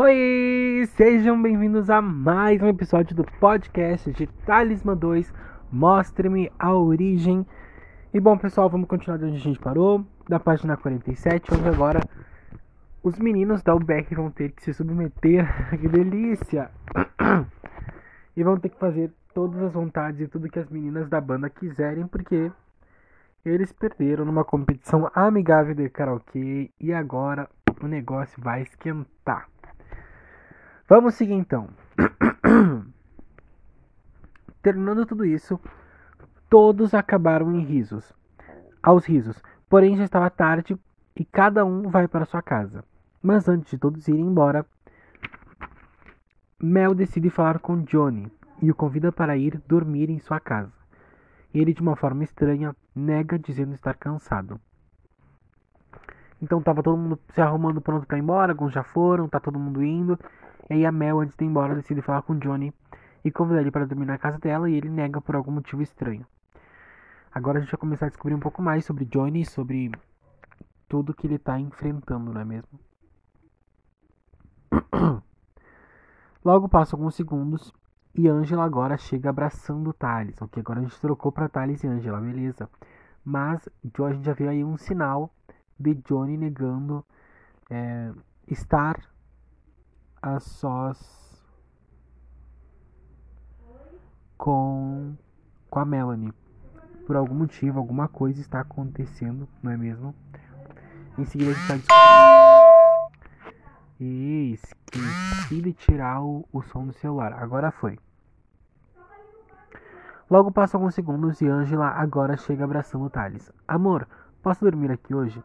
Oi, sejam bem-vindos a mais um episódio do podcast de Talismã 2. Mostre-me a origem. E bom, pessoal, vamos continuar de onde a gente parou, da página 47, onde agora os meninos da UBR vão ter que se submeter. que delícia! e vão ter que fazer todas as vontades e tudo que as meninas da banda quiserem, porque eles perderam numa competição amigável de karaokê e agora o negócio vai esquentar. Vamos seguir então. Terminando tudo isso, todos acabaram em risos. Aos risos. Porém já estava tarde e cada um vai para sua casa. Mas antes de todos irem embora, Mel decide falar com Johnny e o convida para ir dormir em sua casa. Ele, de uma forma estranha, nega dizendo estar cansado. Então tava todo mundo se arrumando pronto para ir embora, alguns já foram, tá todo mundo indo. E aí a Mel, antes de ir embora, decide falar com Johnny e convidar ele para dormir na casa dela e ele nega por algum motivo estranho. Agora a gente vai começar a descobrir um pouco mais sobre Johnny, sobre tudo que ele está enfrentando, não é mesmo? Logo passam alguns segundos e Angela agora chega abraçando Thales. Ok, agora a gente trocou para Thales e Angela, beleza. Mas a gente já viu aí um sinal de Johnny negando é, estar a sós com, com a Melanie. Por algum motivo, alguma coisa está acontecendo, não é mesmo? Em seguida a gente descobrir. E esqueci de tirar o, o som do celular. Agora foi. Logo passam alguns segundos e Angela agora chega abraçando Thales. Amor, posso dormir aqui hoje?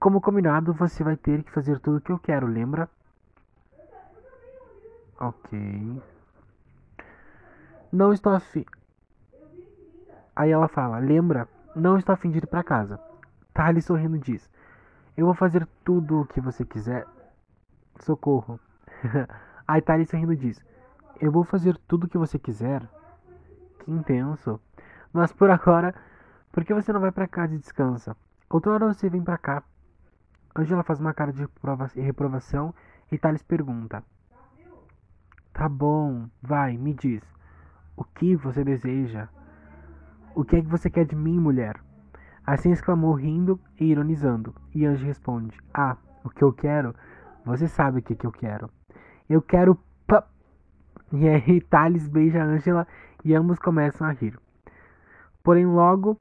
Como combinado, você vai ter que fazer tudo o que eu quero, lembra? Ok. Não estou afim. Aí ela fala: Lembra? Não estou afim de ir para casa. Thales sorrindo diz: Eu vou fazer tudo o que você quiser. Socorro. Aí Thales sorrindo diz: Eu vou fazer tudo o que você quiser. Que intenso. Mas por agora, por que você não vai para casa e descansa? Outra hora você vem para cá. Angela faz uma cara de reprovação e Thales pergunta: Tá bom, vai, me diz. O que você deseja? O que é que você quer de mim, mulher? Assim exclamou, rindo e ironizando. E Ange responde: Ah, o que eu quero? Você sabe o que, que eu quero. Eu quero. Pa... E aí Thales beija Angela e ambos começam a rir. Porém, logo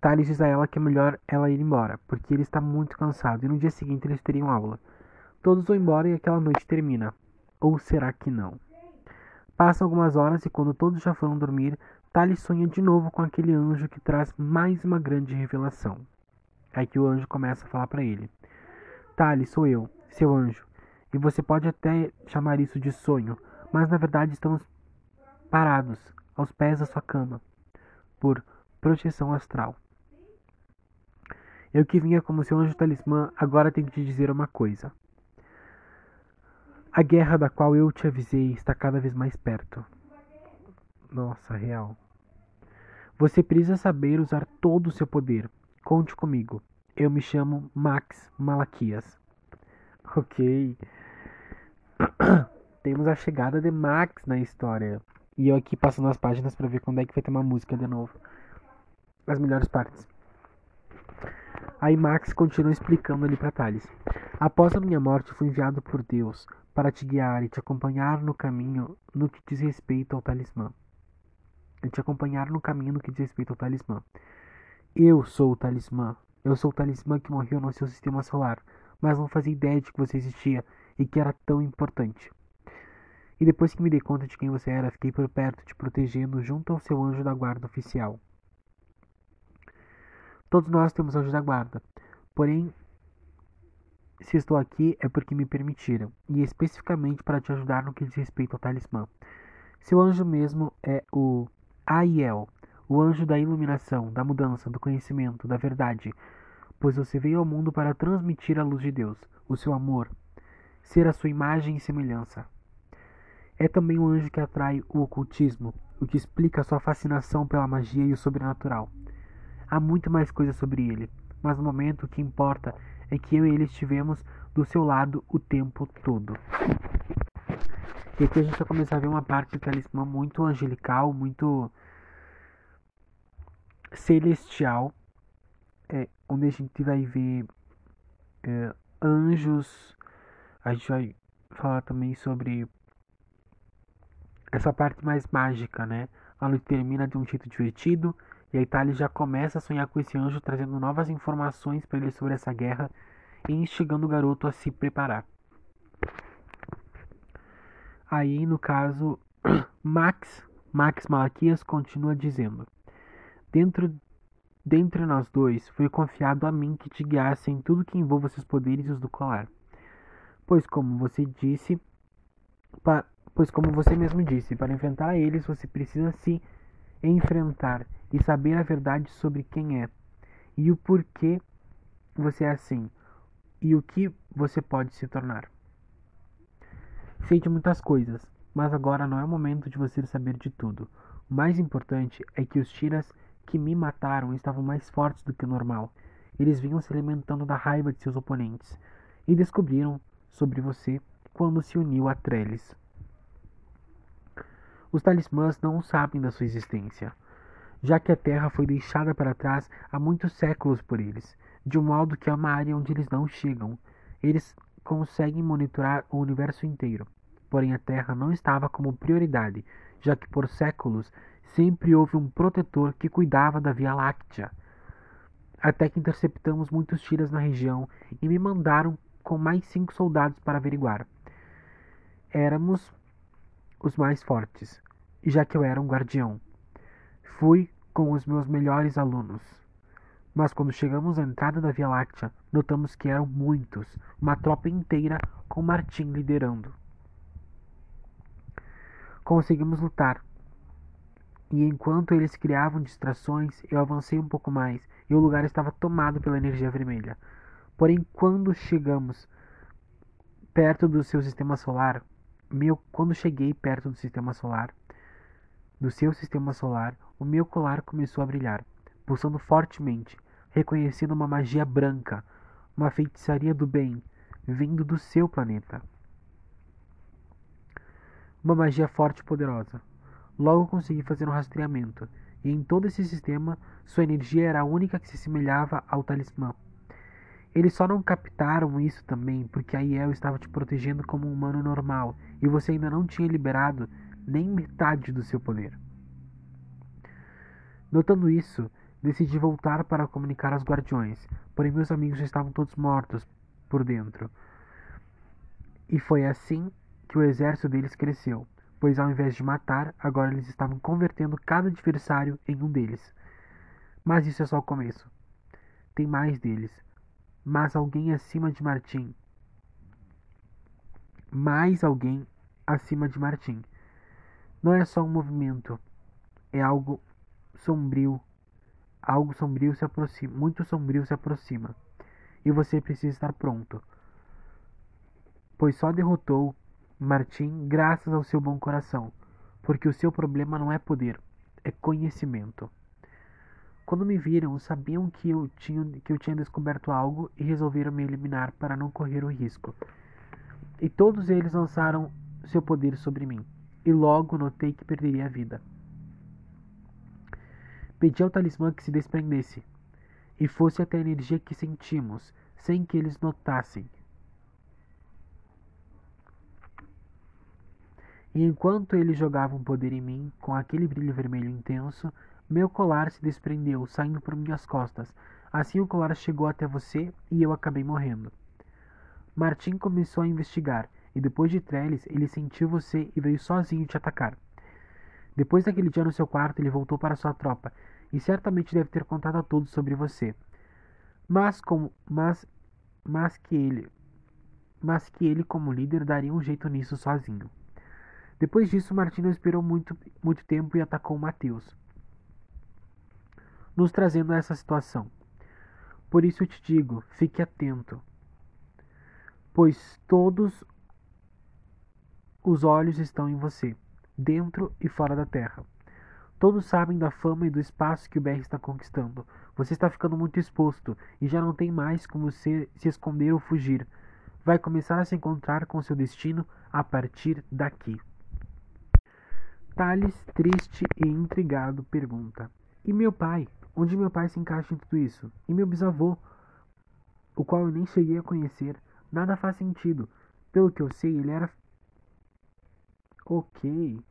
Thales diz a ela que é melhor ela ir embora, porque ele está muito cansado e no dia seguinte eles teriam aula. Todos vão embora e aquela noite termina. Ou será que não? Passam algumas horas e quando todos já foram dormir, Thales sonha de novo com aquele anjo que traz mais uma grande revelação. É que o anjo começa a falar para ele: Thales, sou eu, seu anjo. E você pode até chamar isso de sonho, mas na verdade estamos parados aos pés da sua cama por proteção astral. Eu que vinha como seu anjo talismã, agora tenho que te dizer uma coisa. A guerra da qual eu te avisei está cada vez mais perto. Nossa, real. Você precisa saber usar todo o seu poder. Conte comigo. Eu me chamo Max Malaquias. Ok. Temos a chegada de Max na história. E eu aqui passando as páginas para ver quando é que vai ter uma música de novo. As melhores partes. Aí Max continua explicando ali para Thales. Após a minha morte, fui enviado por Deus para te guiar e te acompanhar no caminho no que diz respeito ao talismã. E te acompanhar no caminho no que diz respeito ao talismã. Eu sou o talismã. Eu sou o talismã que morreu no seu sistema solar, mas não fazia ideia de que você existia e que era tão importante. E depois que me dei conta de quem você era, fiquei por perto te protegendo junto ao seu anjo da guarda oficial. Todos nós temos anjos da guarda, porém se estou aqui é porque me permitiram, e especificamente para te ajudar no que diz respeito ao talismã. Seu anjo mesmo é o Aiel, o anjo da iluminação, da mudança, do conhecimento, da verdade, pois você veio ao mundo para transmitir a luz de Deus, o seu amor, ser a sua imagem e semelhança. É também o anjo que atrai o ocultismo, o que explica sua fascinação pela magia e o sobrenatural. Há muito mais coisas sobre ele, mas no momento o que importa é que eu e ele estivemos do seu lado o tempo todo. E aqui a gente vai começar a ver uma parte do talismã muito angelical, muito celestial, é, onde a gente vai ver é, anjos, a gente vai falar também sobre essa parte mais mágica, né? A noite termina de um jeito divertido e a Itália já começa a sonhar com esse anjo trazendo novas informações para ele sobre essa guerra e instigando o garoto a se preparar. Aí, no caso, Max, Max Malaquias continua dizendo: Dentro dentre nós dois, foi confiado a mim que te guiasse em tudo que envolva seus poderes e os do colar. Pois como você disse, pa, pois como você mesmo disse, para enfrentar eles você precisa se enfrentar e saber a verdade sobre quem é e o porquê você é assim e o que você pode se tornar. Sei de muitas coisas, mas agora não é o momento de você saber de tudo. O mais importante é que os tiras que me mataram estavam mais fortes do que o normal. Eles vinham se alimentando da raiva de seus oponentes e descobriram sobre você quando se uniu a Trellis. Os talismãs não sabem da sua existência, já que a Terra foi deixada para trás há muitos séculos por eles, de um modo que é uma área onde eles não chegam. Eles conseguem monitorar o universo inteiro, porém a Terra não estava como prioridade, já que por séculos Sempre houve um protetor que cuidava da Via Láctea. Até que interceptamos muitos tiras na região e me mandaram com mais cinco soldados para averiguar. Éramos os mais fortes, já que eu era um guardião. Fui com os meus melhores alunos. Mas quando chegamos à entrada da Via Láctea, notamos que eram muitos, uma tropa inteira com Martim liderando. Conseguimos lutar, e enquanto eles criavam distrações, eu avancei um pouco mais e o lugar estava tomado pela energia vermelha. Porém, quando chegamos perto do seu sistema solar, meu, quando cheguei perto do sistema solar, do seu sistema solar, o meu colar começou a brilhar, pulsando fortemente, reconhecendo uma magia branca, uma feitiçaria do bem, vindo do seu planeta. Uma magia forte e poderosa. Logo consegui fazer um rastreamento, e em todo esse sistema sua energia era a única que se assemelhava ao talismã. Eles só não captaram isso também porque a Iel estava te protegendo como um humano normal e você ainda não tinha liberado nem metade do seu poder. Notando isso, decidi voltar para comunicar aos guardiões, porém meus amigos já estavam todos mortos por dentro. E foi assim que o exército deles cresceu pois ao invés de matar, agora eles estavam convertendo cada adversário em um deles. Mas isso é só o começo. Tem mais deles. Mas alguém acima de Martim. Mais alguém acima de Martim. Não é só um movimento. É algo sombrio. Algo sombrio se aproxima. Muito sombrio se aproxima. E você precisa estar pronto. Pois só derrotou Martim, graças ao seu bom coração, porque o seu problema não é poder, é conhecimento. Quando me viram, sabiam que eu tinha, que eu tinha descoberto algo e resolveram me eliminar para não correr o risco. E todos eles lançaram seu poder sobre mim, e logo notei que perderia a vida. Pedi ao talismã que se desprendesse, e fosse até a energia que sentimos, sem que eles notassem. E enquanto ele jogava um poder em mim, com aquele brilho vermelho intenso, meu colar se desprendeu, saindo por minhas costas. Assim o colar chegou até você e eu acabei morrendo. Martim começou a investigar, e depois de Trellis, ele sentiu você e veio sozinho te atacar. Depois daquele dia no seu quarto, ele voltou para sua tropa, e certamente deve ter contado a todos sobre você. Mas como mas mas que ele mas que ele como líder daria um jeito nisso sozinho. Depois disso, Martim não esperou muito, muito tempo e atacou Mateus, nos trazendo a essa situação. Por isso eu te digo, fique atento, pois todos os olhos estão em você, dentro e fora da terra. Todos sabem da fama e do espaço que o BR está conquistando. Você está ficando muito exposto e já não tem mais como se, se esconder ou fugir. Vai começar a se encontrar com seu destino a partir daqui. Thales, triste e intrigado, pergunta: E meu pai? Onde meu pai se encaixa em tudo isso? E meu bisavô, o qual eu nem cheguei a conhecer? Nada faz sentido. Pelo que eu sei, ele era. Ok.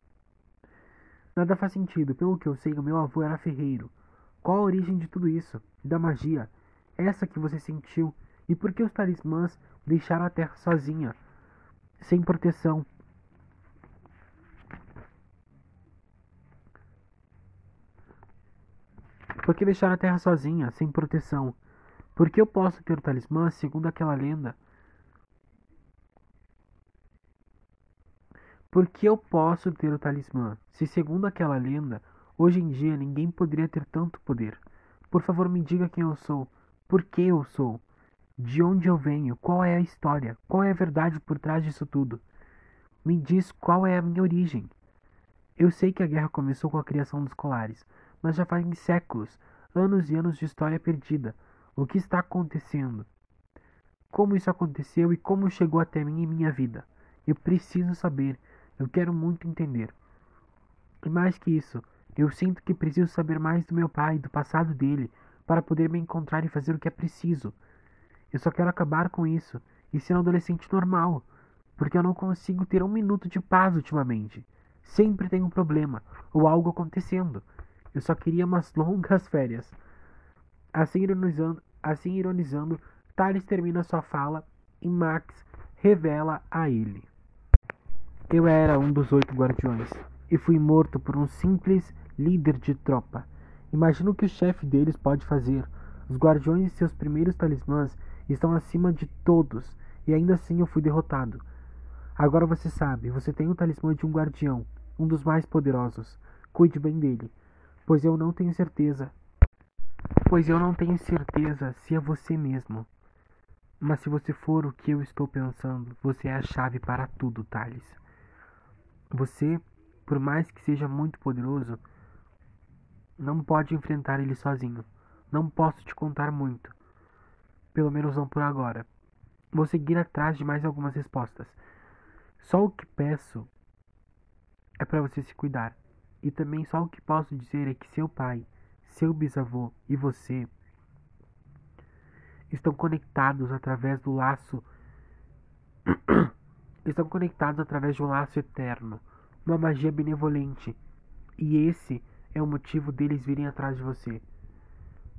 Nada faz sentido. Pelo que eu sei, o meu avô era ferreiro. Qual a origem de tudo isso? Da magia? Essa que você sentiu? E por que os talismãs deixaram a terra sozinha? Sem proteção? Por que deixaram a terra sozinha, sem proteção? Por que eu posso ter o talismã segundo aquela lenda? Por que eu posso ter o talismã, se segundo aquela lenda, hoje em dia ninguém poderia ter tanto poder? Por favor, me diga quem eu sou, por que eu sou, de onde eu venho, qual é a história, qual é a verdade por trás disso tudo? Me diz qual é a minha origem. Eu sei que a guerra começou com a criação dos colares, mas já fazem séculos, anos e anos de história perdida. O que está acontecendo? Como isso aconteceu e como chegou até mim em minha vida? Eu preciso saber eu quero muito entender. E mais que isso, eu sinto que preciso saber mais do meu pai, do passado dele, para poder me encontrar e fazer o que é preciso. Eu só quero acabar com isso e ser um adolescente normal, porque eu não consigo ter um minuto de paz ultimamente. Sempre tem um problema ou algo acontecendo. Eu só queria umas longas férias. Assim ironizando, assim ironizando, Thales termina sua fala e Max revela a ele. Eu era um dos oito guardiões e fui morto por um simples líder de tropa. Imagina o que o chefe deles pode fazer. Os guardiões e seus primeiros talismãs estão acima de todos e ainda assim eu fui derrotado. Agora você sabe, você tem o talismã de um guardião, um dos mais poderosos. Cuide bem dele, pois eu não tenho certeza. Pois eu não tenho certeza se é você mesmo. Mas se você for o que eu estou pensando, você é a chave para tudo, Thales. Você, por mais que seja muito poderoso, não pode enfrentar ele sozinho. Não posso te contar muito. Pelo menos não por agora. Vou seguir atrás de mais algumas respostas. Só o que peço é para você se cuidar. E também só o que posso dizer é que seu pai, seu bisavô e você estão conectados através do laço estão conectados através de um laço eterno, uma magia benevolente. E esse é o motivo deles virem atrás de você.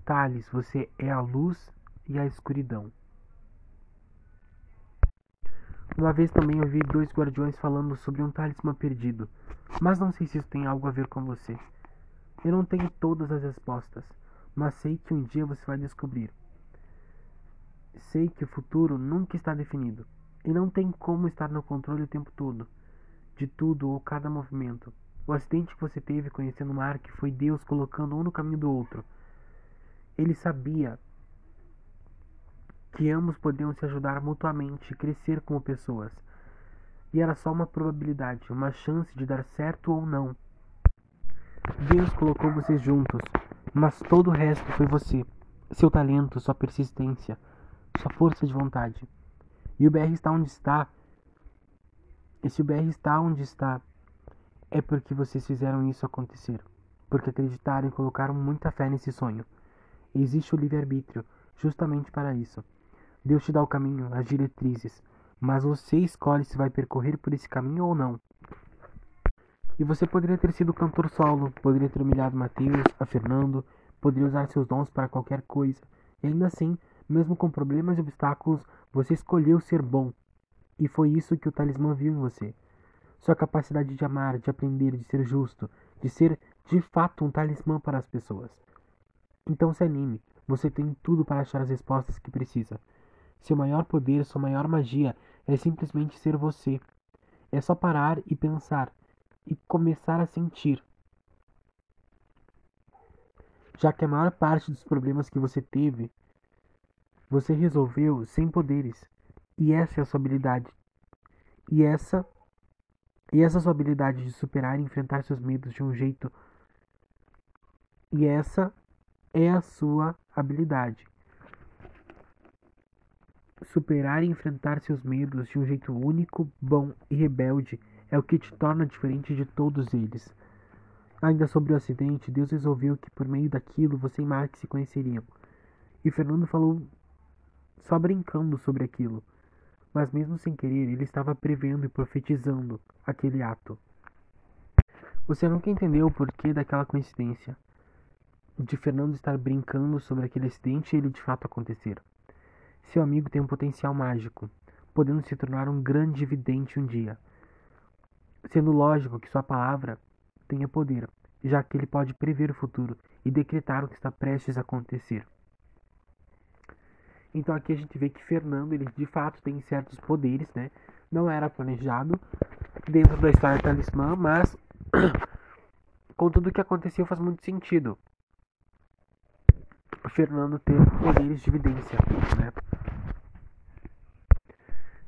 Thales, você é a luz e a escuridão. Uma vez também ouvi dois guardiões falando sobre um talismã perdido, mas não sei se isso tem algo a ver com você. Eu não tenho todas as respostas, mas sei que um dia você vai descobrir. Sei que o futuro nunca está definido. E não tem como estar no controle o tempo todo, de tudo ou cada movimento. O acidente que você teve conhecendo Mark foi Deus colocando um no caminho do outro. Ele sabia que ambos podiam se ajudar mutuamente e crescer como pessoas. E era só uma probabilidade, uma chance de dar certo ou não. Deus colocou vocês juntos, mas todo o resto foi você, seu talento, sua persistência, sua força de vontade. E o BR está onde está. E se o BR está onde está, é porque vocês fizeram isso acontecer. Porque acreditaram e colocaram muita fé nesse sonho. Existe o livre-arbítrio, justamente para isso. Deus te dá o caminho, as diretrizes, mas você escolhe se vai percorrer por esse caminho ou não. E você poderia ter sido cantor solo, poderia ter humilhado Mateus, a Fernando, poderia usar seus dons para qualquer coisa. E ainda assim, mesmo com problemas e obstáculos, você escolheu ser bom. E foi isso que o talismã viu em você. Sua capacidade de amar, de aprender, de ser justo, de ser de fato um talismã para as pessoas. Então se anime, você tem tudo para achar as respostas que precisa. Seu maior poder, sua maior magia é simplesmente ser você. É só parar e pensar e começar a sentir. Já que a maior parte dos problemas que você teve você resolveu sem poderes. E essa é a sua habilidade. E essa e essa sua habilidade de superar e enfrentar seus medos de um jeito. E essa é a sua habilidade. Superar e enfrentar seus medos de um jeito único, bom e rebelde é o que te torna diferente de todos eles. Ainda sobre o acidente, Deus resolveu que por meio daquilo você e Mark se conheceriam. E Fernando falou só brincando sobre aquilo. Mas mesmo sem querer, ele estava prevendo e profetizando aquele ato. Você nunca entendeu o porquê daquela coincidência de Fernando estar brincando sobre aquele acidente e ele de fato acontecer. Seu amigo tem um potencial mágico, podendo se tornar um grande vidente um dia. Sendo lógico que sua palavra tenha poder, já que ele pode prever o futuro e decretar o que está prestes a acontecer. Então aqui a gente vê que Fernando, ele de fato tem certos poderes, né? Não era planejado dentro da história talismã, mas com tudo o que aconteceu faz muito sentido. Fernando ter poderes de evidência, né?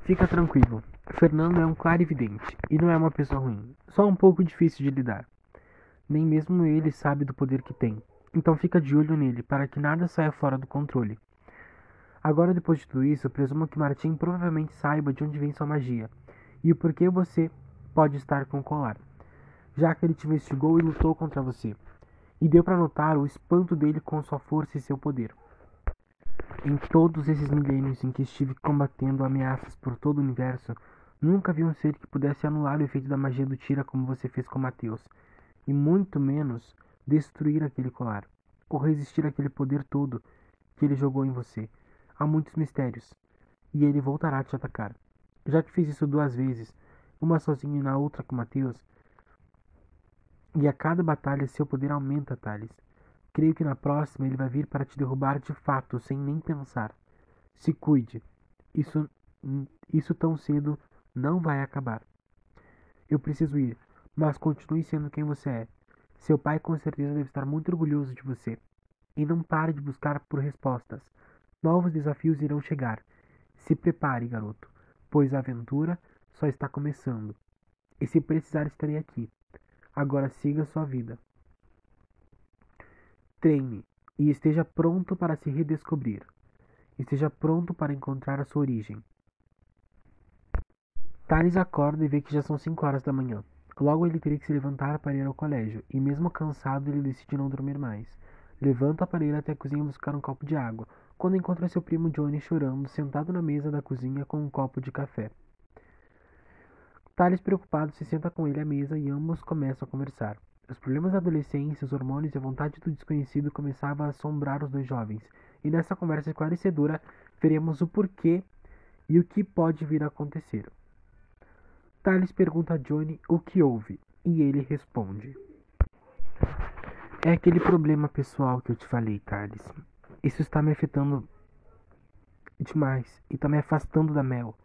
Fica tranquilo. Fernando é um clarividente e não é uma pessoa ruim, só um pouco difícil de lidar. Nem mesmo ele sabe do poder que tem. Então fica de olho nele para que nada saia fora do controle. Agora, depois de tudo isso, presumo que Martin provavelmente saiba de onde vem sua magia e o porquê você pode estar com o colar, já que ele te investigou e lutou contra você. E deu para notar o espanto dele com sua força e seu poder. Em todos esses milênios em que estive combatendo ameaças por todo o universo, nunca vi um ser que pudesse anular o efeito da magia do Tira como você fez com Mateus e muito menos destruir aquele colar, ou resistir àquele poder todo que ele jogou em você. Há muitos mistérios, e ele voltará a te atacar. Já que fiz isso duas vezes, uma sozinho e na outra com Mateus, e a cada batalha seu poder aumenta, Thales. Creio que na próxima ele vai vir para te derrubar de fato, sem nem pensar. Se cuide. Isso, isso tão cedo não vai acabar. Eu preciso ir. Mas continue sendo quem você é. Seu pai com certeza deve estar muito orgulhoso de você. E não pare de buscar por respostas. Novos desafios irão chegar. Se prepare, garoto, pois a aventura só está começando. E se precisar, estarei aqui. Agora siga sua vida. Treine e esteja pronto para se redescobrir. Esteja pronto para encontrar a sua origem. Thales acorda e vê que já são 5 horas da manhã. Logo ele teria que se levantar para ir ao colégio, e mesmo cansado ele decide não dormir mais. Levanta para ir até a cozinha buscar um copo de água, quando encontra seu primo Johnny chorando, sentado na mesa da cozinha com um copo de café. Thales, preocupado, se senta com ele à mesa e ambos começam a conversar. Os problemas da adolescência, os hormônios e a vontade do desconhecido começavam a assombrar os dois jovens, e nessa conversa esclarecedora veremos o porquê e o que pode vir a acontecer. Thales pergunta a Johnny o que houve e ele responde: É aquele problema pessoal que eu te falei, Thales. Isso está me afetando demais e está me afastando da Mel.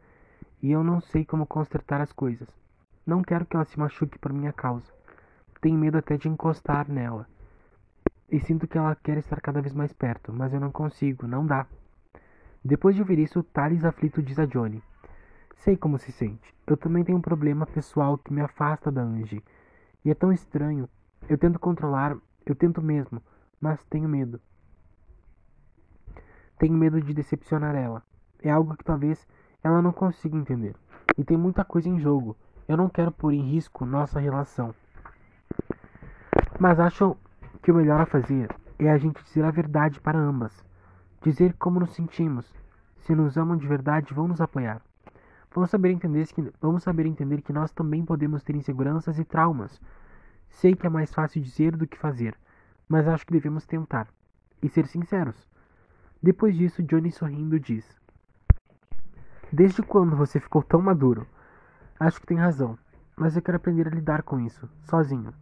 E eu não sei como consertar as coisas. Não quero que ela se machuque por minha causa. Tenho medo até de encostar nela. E sinto que ela quer estar cada vez mais perto, mas eu não consigo, não dá. Depois de ouvir isso, Thales aflito diz a Johnny: Sei como se sente. Eu também tenho um problema pessoal que me afasta da Angie. E é tão estranho. Eu tento controlar, eu tento mesmo, mas tenho medo. Tenho medo de decepcionar ela. É algo que talvez ela não consiga entender. E tem muita coisa em jogo. Eu não quero pôr em risco nossa relação. Mas acho que o melhor a fazer é a gente dizer a verdade para ambas. Dizer como nos sentimos. Se nos amam de verdade, vão nos apoiar. Vamos saber entender que, vamos saber entender que nós também podemos ter inseguranças e traumas. Sei que é mais fácil dizer do que fazer, mas acho que devemos tentar e ser sinceros. Depois disso, Johnny sorrindo diz: Desde quando você ficou tão maduro? Acho que tem razão, mas eu quero aprender a lidar com isso, sozinho.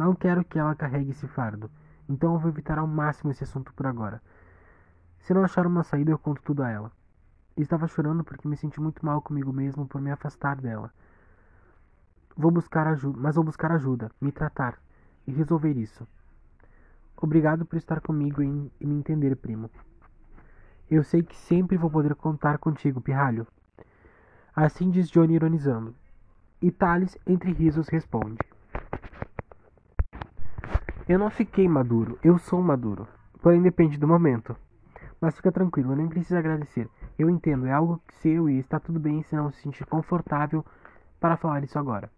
Não quero que ela carregue esse fardo, então eu vou evitar ao máximo esse assunto por agora. Se não achar uma saída, eu conto tudo a ela. Estava chorando porque me senti muito mal comigo mesmo por me afastar dela. Vou buscar ajuda, mas vou buscar ajuda, me tratar e resolver isso. Obrigado por estar comigo e, me entender, primo. Eu sei que sempre vou poder contar contigo, pirralho. Assim diz Johnny ironizando. E Thales, entre risos, responde: Eu não fiquei maduro, eu sou maduro. Porém, depende do momento. Mas fica tranquilo, nem precisa agradecer. Eu entendo, é algo seu e está tudo bem se não se sentir confortável para falar isso agora.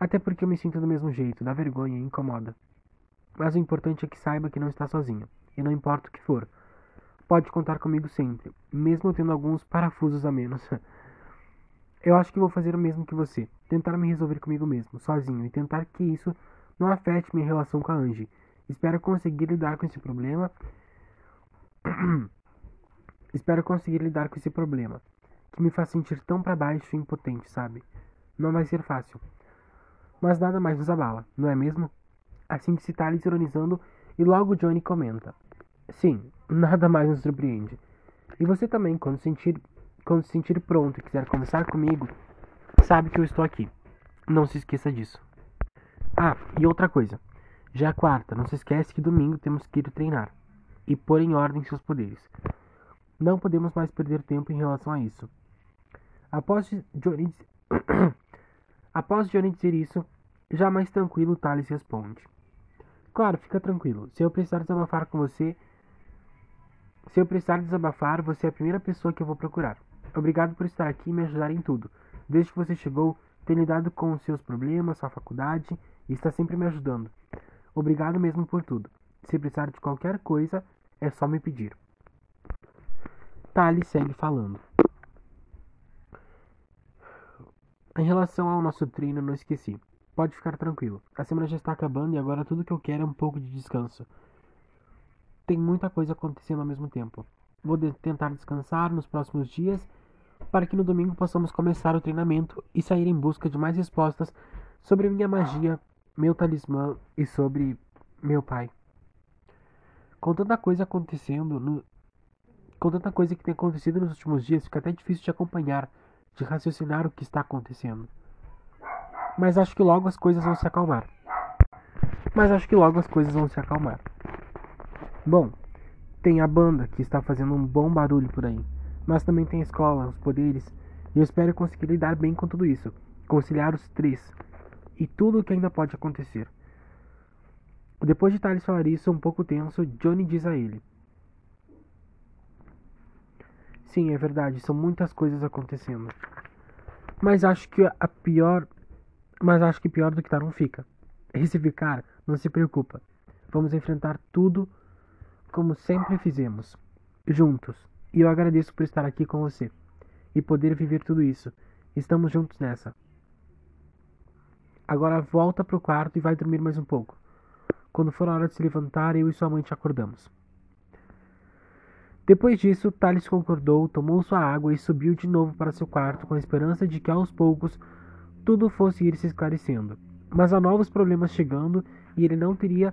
Até porque eu me sinto do mesmo jeito, dá vergonha e incomoda. Mas o importante é que saiba que não está sozinho, e não importa o que for. Pode contar comigo sempre, mesmo tendo alguns parafusos a menos. Eu acho que vou fazer o mesmo que você, tentar me resolver comigo mesmo, sozinho, e tentar que isso não afete minha relação com a Angie. Espero conseguir lidar com esse problema. Espero conseguir lidar com esse problema, que me faz sentir tão para baixo e impotente, sabe? Não vai ser fácil. Mas nada mais nos abala, não é mesmo? Assim disse Thales ironizando, e logo Johnny comenta. Sim, nada mais nos surpreende. E você também, quando sentir quando se sentir pronto e quiser conversar comigo, sabe que eu estou aqui. Não se esqueça disso. Ah, e outra coisa. Já é quarta, não se esquece que domingo temos que ir treinar e pôr em ordem seus poderes. Não podemos mais perder tempo em relação a isso. Após Johnny, Após Johnny dizer isso, já mais tranquilo, Thales responde. Claro, fica tranquilo. Se eu precisar desabafar com você, se eu precisar desabafar, você é a primeira pessoa que eu vou procurar. Obrigado por estar aqui e me ajudar em tudo. Desde que você chegou, tem lidado com os seus problemas, sua faculdade e está sempre me ajudando. Obrigado mesmo por tudo. Se precisar de qualquer coisa, é só me pedir. Tali segue falando. Em relação ao nosso treino, não esqueci. Pode ficar tranquilo. A semana já está acabando e agora tudo que eu quero é um pouco de descanso. Tem muita coisa acontecendo ao mesmo tempo. Vou tentar descansar nos próximos dias para que no domingo possamos começar o treinamento e sair em busca de mais respostas sobre minha magia, meu talismã e sobre meu pai. Com tanta coisa acontecendo, no... com tanta coisa que tem acontecido nos últimos dias, fica até difícil de acompanhar, de raciocinar o que está acontecendo. Mas acho que logo as coisas vão se acalmar. Mas acho que logo as coisas vão se acalmar. Bom, tem a banda que está fazendo um bom barulho por aí. Mas também tem a escola, os poderes. E eu espero conseguir lidar bem com tudo isso. Conciliar os três. E tudo o que ainda pode acontecer. Depois de Thales falar isso, um pouco tenso, Johnny diz a ele: Sim, é verdade, são muitas coisas acontecendo. Mas acho que a pior. Mas acho que pior do que tá não fica. E se ficar, não se preocupa. Vamos enfrentar tudo como sempre fizemos, juntos. E eu agradeço por estar aqui com você e poder viver tudo isso. Estamos juntos nessa. Agora volta pro quarto e vai dormir mais um pouco. Quando for a hora de se levantar, eu e sua mãe te acordamos. Depois disso, Thales concordou, tomou sua água e subiu de novo para seu quarto com a esperança de que aos poucos tudo fosse ir se esclarecendo. Mas há novos problemas chegando e ele não teria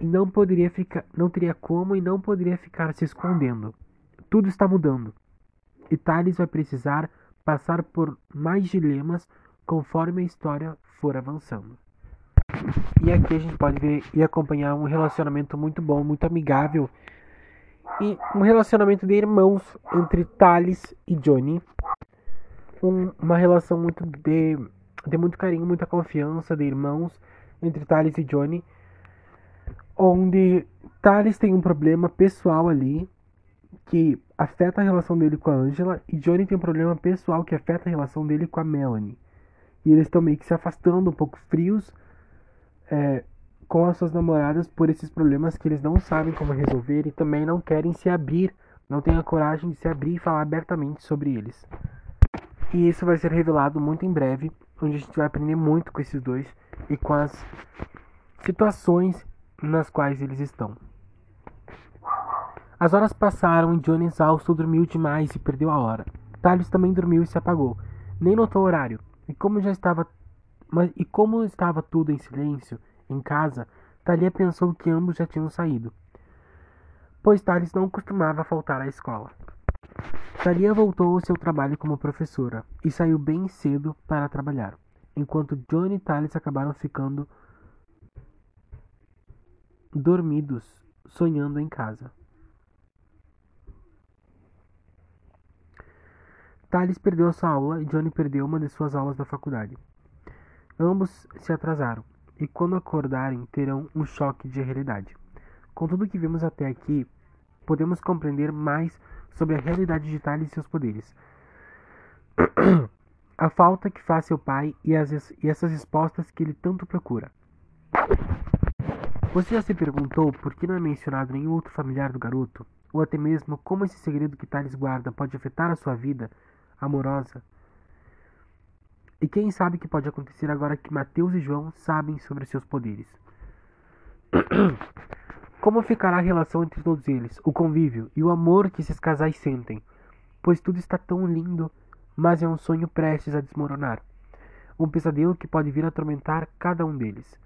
e não poderia ficar, não teria como e não poderia ficar se escondendo. Tudo está mudando. E Thales vai precisar passar por mais dilemas conforme a história for avançando. E aqui a gente pode ver e acompanhar um relacionamento muito bom, muito amigável e um relacionamento de irmãos entre Thales e Johnny. Um, uma relação muito de, de muito carinho, muita confiança de irmãos entre Thales e Johnny onde Thales tem um problema pessoal ali que afeta a relação dele com a Angela e Johnny tem um problema pessoal que afeta a relação dele com a Melanie. E eles estão meio que se afastando um pouco frios é, com as suas namoradas por esses problemas que eles não sabem como resolver e também não querem se abrir, não têm a coragem de se abrir e falar abertamente sobre eles. E isso vai ser revelado muito em breve, onde a gente vai aprender muito com esses dois e com as situações nas quais eles estão. As horas passaram e Johnny exausto dormiu demais e perdeu a hora. Thales também dormiu e se apagou. Nem notou o horário. E como já estava mas, e como estava tudo em silêncio em casa, Thalia pensou que ambos já tinham saído. Pois Thales não costumava faltar à escola. Thalia voltou ao seu trabalho como professora e saiu bem cedo para trabalhar, enquanto Johnny e Thales acabaram ficando dormidos, sonhando em casa. Thales perdeu a sua aula e Johnny perdeu uma de suas aulas da faculdade. Ambos se atrasaram e, quando acordarem, terão um choque de realidade. Com tudo que vimos até aqui, podemos compreender mais sobre a realidade de Thales e seus poderes. a falta que faz seu pai e, as, e essas respostas que ele tanto procura. Você já se perguntou por que não é mencionado nenhum outro familiar do garoto? Ou até mesmo como esse segredo que Thales guarda pode afetar a sua vida amorosa? E quem sabe o que pode acontecer agora que Mateus e João sabem sobre seus poderes? Como ficará a relação entre todos eles, o convívio e o amor que esses casais sentem? Pois tudo está tão lindo, mas é um sonho prestes a desmoronar. Um pesadelo que pode vir a atormentar cada um deles.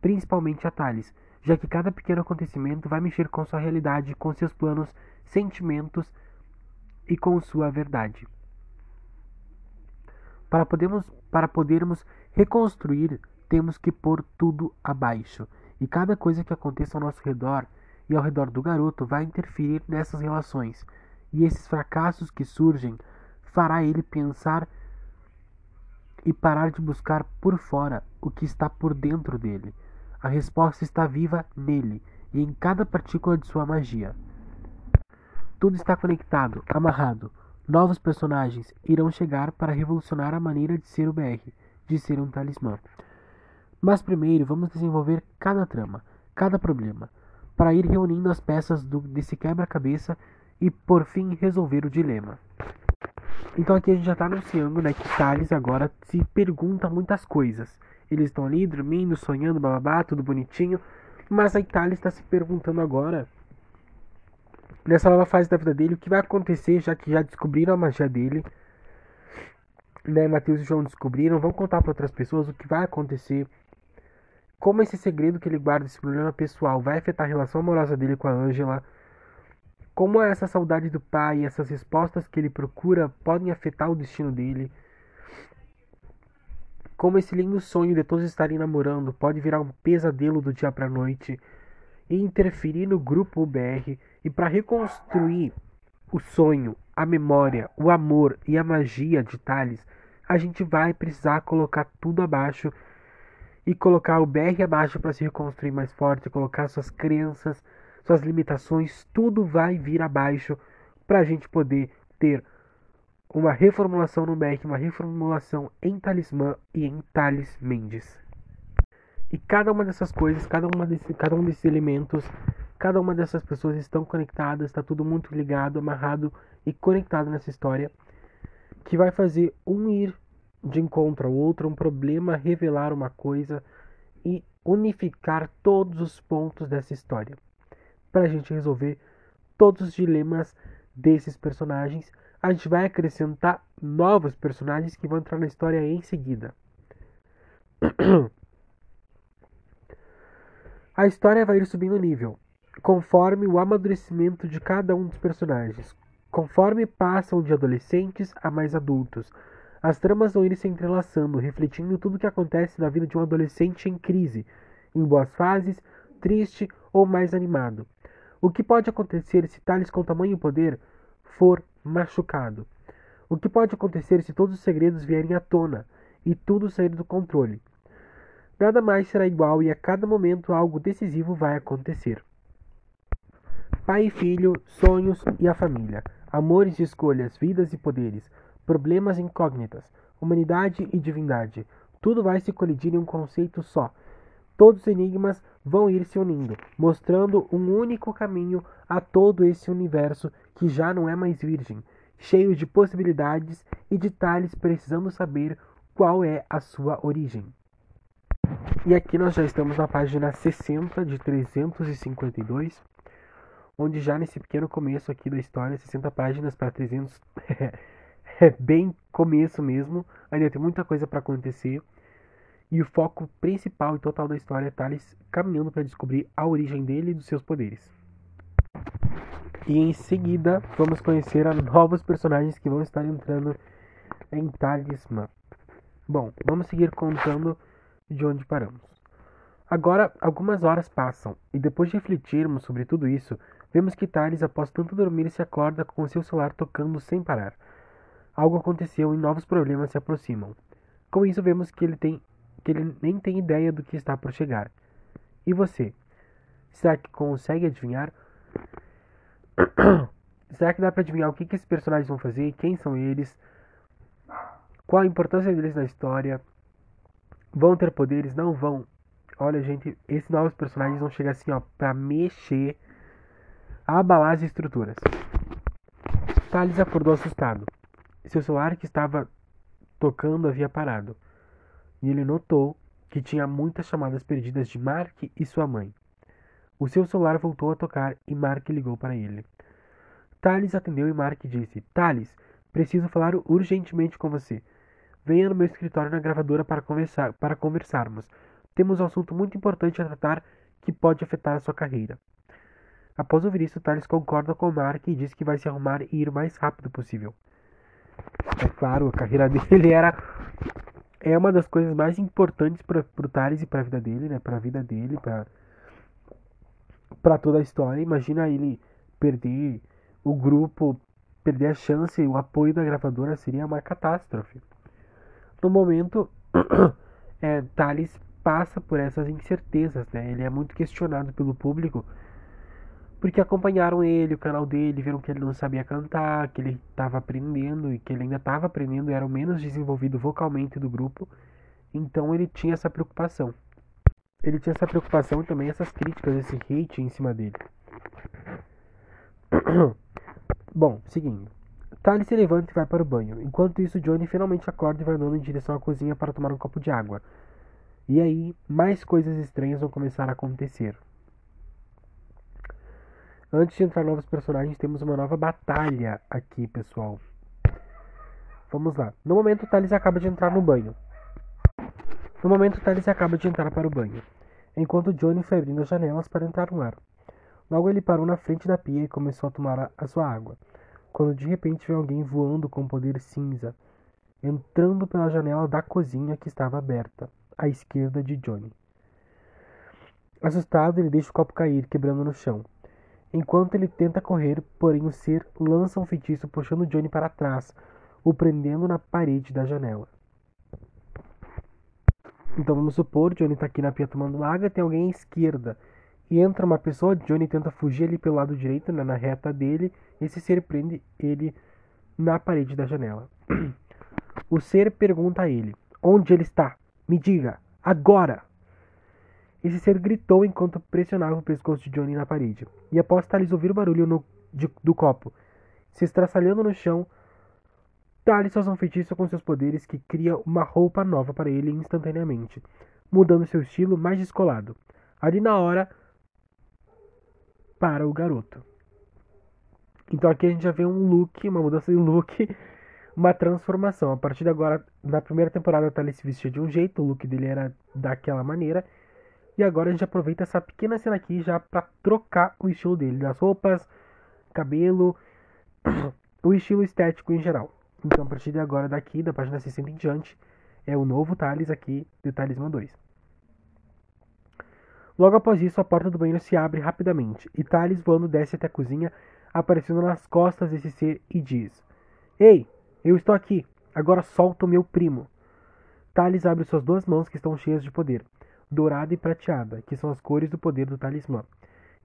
Principalmente a Thales, já que cada pequeno acontecimento vai mexer com sua realidade, com seus planos, sentimentos e com sua verdade. Para, podermos, para podermos reconstruir, temos que pôr tudo abaixo e cada coisa que aconteça ao nosso redor e ao redor do garoto vai interferir nessas relações, e esses fracassos que surgem fará ele pensar e parar de buscar por fora o que está por dentro dele. A resposta está viva nele e em cada partícula de sua magia. Tudo está conectado, amarrado. Novos personagens irão chegar para revolucionar a maneira de ser o BR, de ser um talismã. Mas primeiro vamos desenvolver cada trama, cada problema, para ir reunindo as peças do, desse quebra-cabeça e por fim resolver o dilema. Então aqui a gente já está anunciando né, que Thales agora se pergunta muitas coisas. Eles estão ali dormindo, sonhando, bababá, tudo bonitinho. Mas aí Thales está se perguntando agora, nessa nova fase da vida dele, o que vai acontecer, já que já descobriram a magia dele. Né, Mateus e João descobriram, vão contar para outras pessoas o que vai acontecer como esse segredo que ele guarda, esse problema pessoal, vai afetar a relação amorosa dele com a Angela, como essa saudade do pai, essas respostas que ele procura podem afetar o destino dele, como esse lindo sonho de todos estarem namorando pode virar um pesadelo do dia para noite e interferir no grupo UBR e para reconstruir o sonho, a memória, o amor e a magia de Thales, a gente vai precisar colocar tudo abaixo e colocar o BR abaixo para se reconstruir mais forte, colocar suas crenças, suas limitações, tudo vai vir abaixo para a gente poder ter uma reformulação no BR, uma reformulação em Talismã e em Thales Mendes. E cada uma dessas coisas, cada, uma desse, cada um desses elementos, cada uma dessas pessoas estão conectadas, está tudo muito ligado, amarrado e conectado nessa história, que vai fazer um ir de encontro ao outro, um problema revelar uma coisa e unificar todos os pontos dessa história. Para a gente resolver todos os dilemas desses personagens, a gente vai acrescentar novos personagens que vão entrar na história em seguida. A história vai ir subindo nível, conforme o amadurecimento de cada um dos personagens, conforme passam de adolescentes a mais adultos, as tramas vão ir se entrelaçando, refletindo tudo o que acontece na vida de um adolescente em crise, em boas fases, triste ou mais animado. O que pode acontecer se Thales com tamanho poder for machucado? O que pode acontecer se todos os segredos vierem à tona e tudo sair do controle? Nada mais será igual e a cada momento algo decisivo vai acontecer. Pai e filho, sonhos e a família, amores e escolhas, vidas e poderes, problemas incógnitas, humanidade e divindade. Tudo vai se colidir em um conceito só. Todos os enigmas vão ir se unindo, mostrando um único caminho a todo esse universo que já não é mais virgem, cheio de possibilidades e detalhes precisando saber qual é a sua origem. E aqui nós já estamos na página 60 de 352, onde já nesse pequeno começo aqui da história, 60 páginas para 300 é bem começo mesmo, ainda tem muita coisa para acontecer. E o foco principal e total da história é Thales caminhando para descobrir a origem dele e dos seus poderes. E em seguida, vamos conhecer a novos personagens que vão estar entrando em Talismã. Bom, vamos seguir contando de onde paramos. Agora, algumas horas passam, e depois de refletirmos sobre tudo isso, vemos que Thales, após tanto dormir, se acorda com seu celular tocando sem parar. Algo aconteceu e novos problemas se aproximam. Com isso, vemos que ele, tem, que ele nem tem ideia do que está por chegar. E você? Será que consegue adivinhar? Será que dá pra adivinhar o que, que esses personagens vão fazer? Quem são eles? Qual a importância deles na história? Vão ter poderes? Não vão? Olha, gente, esses novos personagens vão chegar assim, ó, pra mexer, abalar as estruturas. Thales acordou assustado. Seu celular que estava tocando havia parado. E ele notou que tinha muitas chamadas perdidas de Mark e sua mãe. O seu celular voltou a tocar e Mark ligou para ele. Thales atendeu e Mark disse: Thales, preciso falar urgentemente com você. Venha no meu escritório na gravadora para, conversar, para conversarmos. Temos um assunto muito importante a tratar que pode afetar a sua carreira. Após ouvir isso, Thales concorda com Mark e diz que vai se arrumar e ir o mais rápido possível. É claro, a carreira dele era é uma das coisas mais importantes para o Thales e para a vida dele, né? Para a vida dele, para para toda a história. Imagina ele perder o grupo, perder a chance, o apoio da gravadora seria uma catástrofe. No momento, é, Thales passa por essas incertezas, né? Ele é muito questionado pelo público porque acompanharam ele, o canal dele, viram que ele não sabia cantar, que ele estava aprendendo e que ele ainda estava aprendendo, era o menos desenvolvido vocalmente do grupo. Então ele tinha essa preocupação. Ele tinha essa preocupação e também essas críticas, esse hate em cima dele. Bom, seguindo. Tali se levanta e vai para o banho. Enquanto isso, Johnny finalmente acorda e vai andando em direção à cozinha para tomar um copo de água. E aí, mais coisas estranhas vão começar a acontecer. Antes de entrar novos personagens, temos uma nova batalha aqui, pessoal. Vamos lá. No momento, Thales acaba de entrar no banho. No momento, Thales acaba de entrar para o banho, enquanto Johnny foi abrindo as janelas para entrar no ar. Logo, ele parou na frente da pia e começou a tomar a sua água, quando de repente veio alguém voando com poder cinza, entrando pela janela da cozinha que estava aberta, à esquerda de Johnny. Assustado, ele deixa o copo cair, quebrando no chão. Enquanto ele tenta correr, porém o ser lança um feitiço puxando Johnny para trás, o prendendo na parede da janela. Então vamos supor, Johnny está aqui na pia tomando água, tem alguém à esquerda. E entra uma pessoa, Johnny tenta fugir ali pelo lado direito, né, na reta dele. Esse ser prende ele na parede da janela. O ser pergunta a ele: Onde ele está? Me diga, agora! Esse ser gritou enquanto pressionava o pescoço de Johnny na parede. E após Thales ouvir o barulho no, de, do copo se estraçalhando no chão, Thales faz um feitiço com seus poderes que cria uma roupa nova para ele instantaneamente, mudando seu estilo mais descolado. Ali na hora, para o garoto. Então aqui a gente já vê um look, uma mudança de look, uma transformação. A partir de agora, na primeira temporada, Thales se vestia de um jeito, o look dele era daquela maneira. E agora a gente aproveita essa pequena cena aqui já para trocar o estilo dele, das roupas, cabelo, o estilo estético em geral. Então a partir de agora, daqui, da página 60 em diante, é o novo Thales aqui do Talismã 2. Logo após isso, a porta do banheiro se abre rapidamente e Thales voando desce até a cozinha, aparecendo nas costas desse ser e diz: Ei, eu estou aqui, agora solta o meu primo. Thales abre suas duas mãos que estão cheias de poder dourada e prateada, que são as cores do poder do talismã.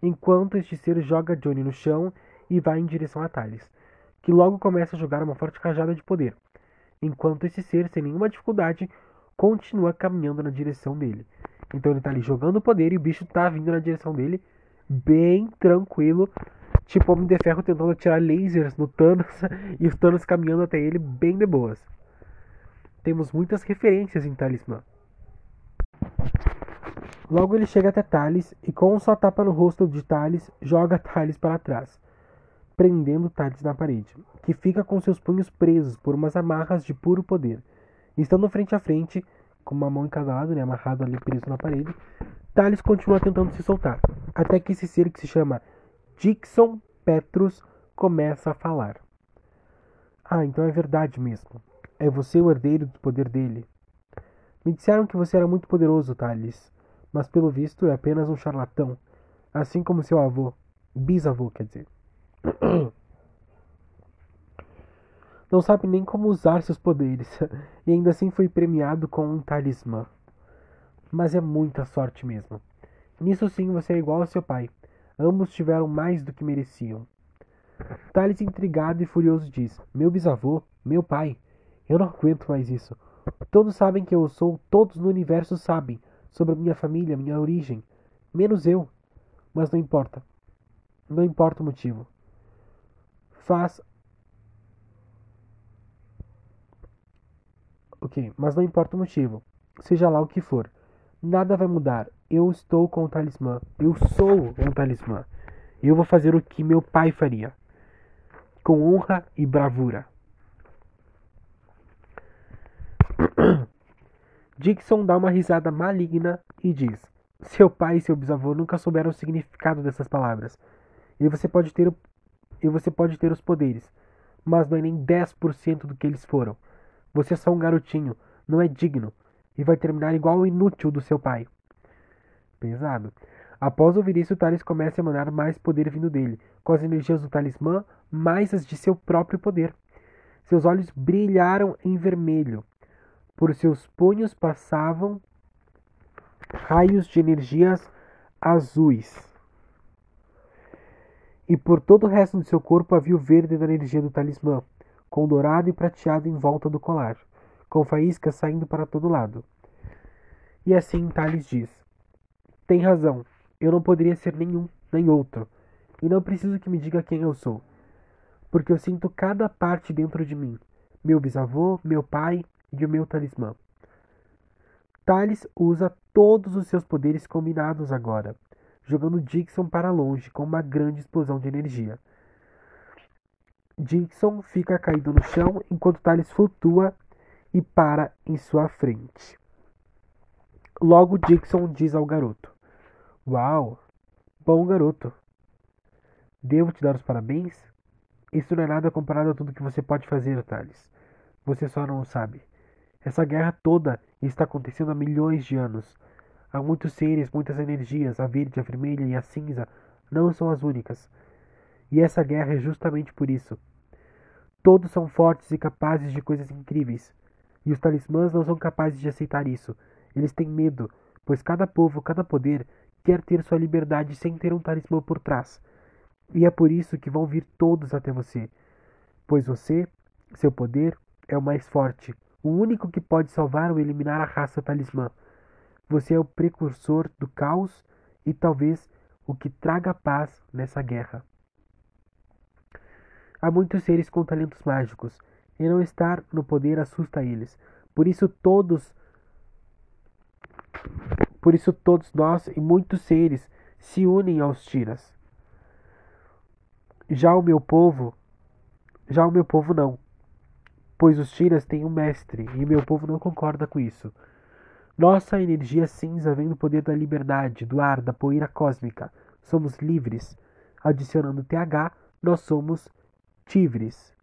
Enquanto este ser joga Johnny no chão e vai em direção a Thales, que logo começa a jogar uma forte cajada de poder. Enquanto esse ser, sem nenhuma dificuldade, continua caminhando na direção dele. Então ele tá ali jogando o poder e o bicho tá vindo na direção dele, bem tranquilo. Tipo Homem de Ferro tentando atirar lasers no Thanos e o Thanos caminhando até ele bem de boas. Temos muitas referências em Talismã. Logo ele chega até Thales e, com um só tapa no rosto de Thales, joga Thales para trás, prendendo Thales na parede, que fica com seus punhos presos por umas amarras de puro poder. Estando frente a frente, com uma mão em cada lado, né, amarrado ali preso na parede, Thales continua tentando se soltar, até que esse ser que se chama Dixon Petrus começa a falar. Ah, então é verdade mesmo. É você o herdeiro do poder dele. Me disseram que você era muito poderoso, Thales mas pelo visto é apenas um charlatão, assim como seu avô, bisavô, quer dizer. Não sabe nem como usar seus poderes, e ainda assim foi premiado com um talismã. Mas é muita sorte mesmo. Nisso sim você é igual ao seu pai. Ambos tiveram mais do que mereciam. Thales, intrigado e furioso, diz: Meu bisavô, meu pai, eu não aguento mais isso. Todos sabem quem eu sou, todos no universo sabem sobre minha família, minha origem, menos eu. Mas não importa. Não importa o motivo. Faz. Ok, mas não importa o motivo. Seja lá o que for. Nada vai mudar. Eu estou com o talismã. Eu sou um talismã. Eu vou fazer o que meu pai faria. Com honra e bravura. Dixon dá uma risada maligna e diz: Seu pai e seu bisavô nunca souberam o significado dessas palavras. E você pode ter, e você pode ter os poderes, mas não é nem 10% do que eles foram. Você é só um garotinho, não é digno, e vai terminar igual o inútil do seu pai. Pesado. Após ouvir isso, Thales começa a emanar mais poder vindo dele, com as energias do talismã, mais as de seu próprio poder. Seus olhos brilharam em vermelho. Por seus punhos passavam raios de energias azuis. E por todo o resto do seu corpo havia o verde da energia do talismã, com dourado e prateado em volta do colar, com faíscas saindo para todo lado. E assim Thales diz: Tem razão, eu não poderia ser nenhum nem outro, e não preciso que me diga quem eu sou, porque eu sinto cada parte dentro de mim, meu bisavô, meu pai e o meu talismã. Thales usa todos os seus poderes combinados agora jogando Dixon para longe com uma grande explosão de energia. Dixon fica caído no chão enquanto Thales flutua e para em sua frente. Logo Dixon diz ao garoto: Uau, bom garoto. Devo te dar os parabéns? Isso não é nada comparado a tudo que você pode fazer, Thales. Você só não sabe. Essa guerra toda está acontecendo há milhões de anos. Há muitos seres, muitas energias, a verde, a vermelha e a cinza não são as únicas. E essa guerra é justamente por isso. Todos são fortes e capazes de coisas incríveis. E os talismãs não são capazes de aceitar isso. Eles têm medo, pois cada povo, cada poder quer ter sua liberdade sem ter um talismã por trás. E é por isso que vão vir todos até você. Pois você, seu poder, é o mais forte, o único que pode salvar ou eliminar a raça talismã. Você é o precursor do caos e talvez o que traga paz nessa guerra. Há muitos seres com talentos mágicos, e não estar no poder assusta eles. Por isso todos Por isso todos nós e muitos seres se unem aos tiras. Já o meu povo, já o meu povo não, pois os tiras têm um mestre e meu povo não concorda com isso. Nossa energia cinza vem do poder da liberdade, do ar, da poeira cósmica. Somos livres. Adicionando TH, nós somos tivres.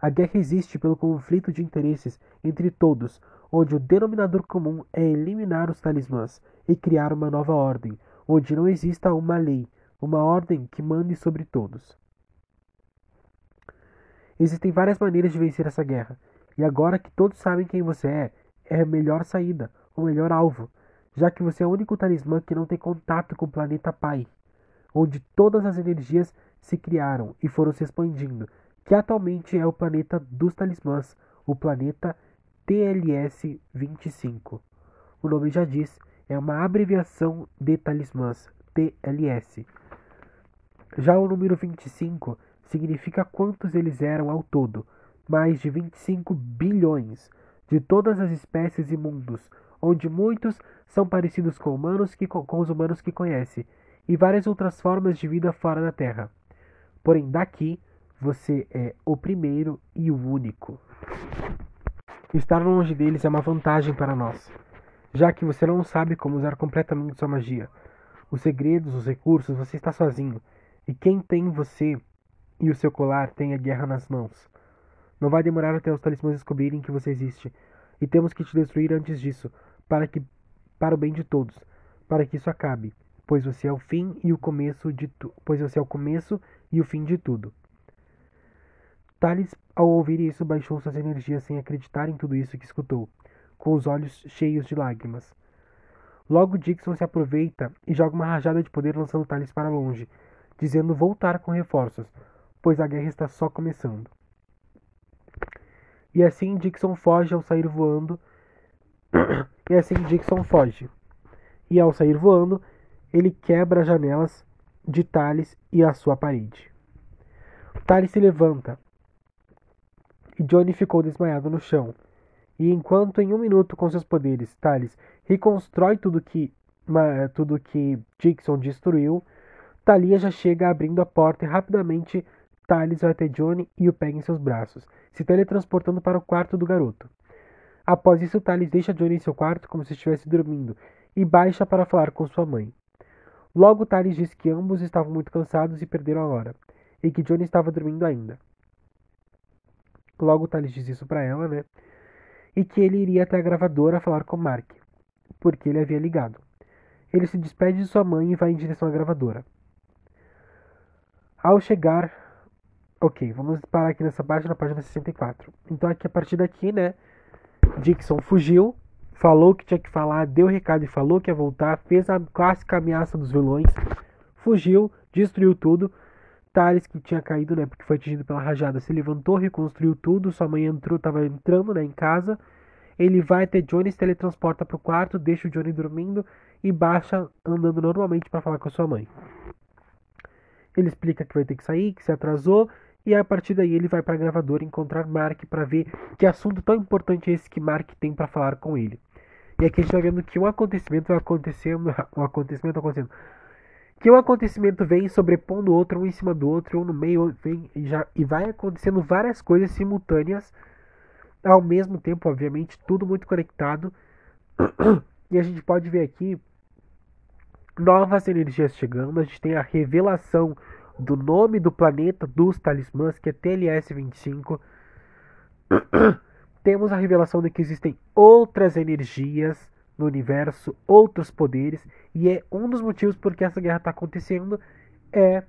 A guerra existe pelo conflito de interesses entre todos, onde o denominador comum é eliminar os talismãs e criar uma nova ordem, onde não exista uma lei, uma ordem que mande sobre todos. Existem várias maneiras de vencer essa guerra, e agora que todos sabem quem você é, é a melhor saída o melhor alvo, já que você é o único talismã que não tem contato com o planeta Pai, onde todas as energias se criaram e foram se expandindo, que atualmente é o planeta dos talismãs, o planeta TLS-25. O nome já diz, é uma abreviação de talismãs, TLS. Já o número 25 significa quantos eles eram ao todo, mais de 25 bilhões, de todas as espécies e mundos, onde muitos são parecidos com humanos que com os humanos que conhece, e várias outras formas de vida fora da Terra. Porém, daqui você é o primeiro e o único. Estar longe deles é uma vantagem para nós, já que você não sabe como usar completamente sua magia. Os segredos, os recursos, você está sozinho. E quem tem você e o seu colar tem a guerra nas mãos. Não vai demorar até os talismãs descobrirem que você existe. E temos que te destruir antes disso, para que para o bem de todos, para que isso acabe, pois você é o fim e o começo de tu, pois você é o começo e o fim de tudo. Thales, ao ouvir isso, baixou suas energias sem acreditar em tudo isso que escutou, com os olhos cheios de lágrimas. Logo Dixon se aproveita e joga uma rajada de poder lançando Thales para longe, dizendo voltar com reforços, pois a guerra está só começando. E assim Dixon foge ao sair voando. e assim Dixon foge. E ao sair voando, ele quebra as janelas de Thales e a sua parede. Thales se levanta e Johnny ficou desmaiado no chão. E enquanto em um minuto com seus poderes Thales reconstrói tudo que tudo que Dixon destruiu, Talia já chega abrindo a porta e rapidamente Thales vai até Johnny e o pega em seus braços, se teletransportando para o quarto do garoto. Após isso, Thales deixa Johnny em seu quarto como se estivesse dormindo e baixa para falar com sua mãe. Logo, Thales diz que ambos estavam muito cansados e perderam a hora, e que Johnny estava dormindo ainda. Logo, Thales diz isso para ela, né? E que ele iria até a gravadora falar com Mark, porque ele havia ligado. Ele se despede de sua mãe e vai em direção à gravadora. Ao chegar. Ok, vamos parar aqui nessa parte, na página 64. Então, aqui a partir daqui, né? Dixon fugiu falou que tinha que falar, deu recado e falou que ia voltar, fez a clássica ameaça dos vilões, fugiu, destruiu tudo. Thales, que tinha caído, né, porque foi atingido pela rajada, se levantou, reconstruiu tudo. Sua mãe entrou, estava entrando, né, em casa. Ele vai até Johnny, se teletransporta para o quarto, deixa o Johnny dormindo e baixa andando normalmente para falar com a sua mãe. Ele explica que vai ter que sair, que se atrasou e a partir daí ele vai para a gravadora encontrar Mark para ver que assunto tão importante é esse que Mark tem para falar com ele. E aqui a gente vai vendo que um acontecimento acontecendo, um acontecimento acontecendo. Que um acontecimento vem sobrepondo outro, um em cima do outro, um no meio, vem e, já, e vai acontecendo várias coisas simultâneas ao mesmo tempo, obviamente, tudo muito conectado. E a gente pode ver aqui novas energias chegando. A gente tem a revelação do nome do planeta dos talismãs, que é TLS-25 temos a revelação de que existem outras energias no universo, outros poderes, e é um dos motivos por que essa guerra está acontecendo é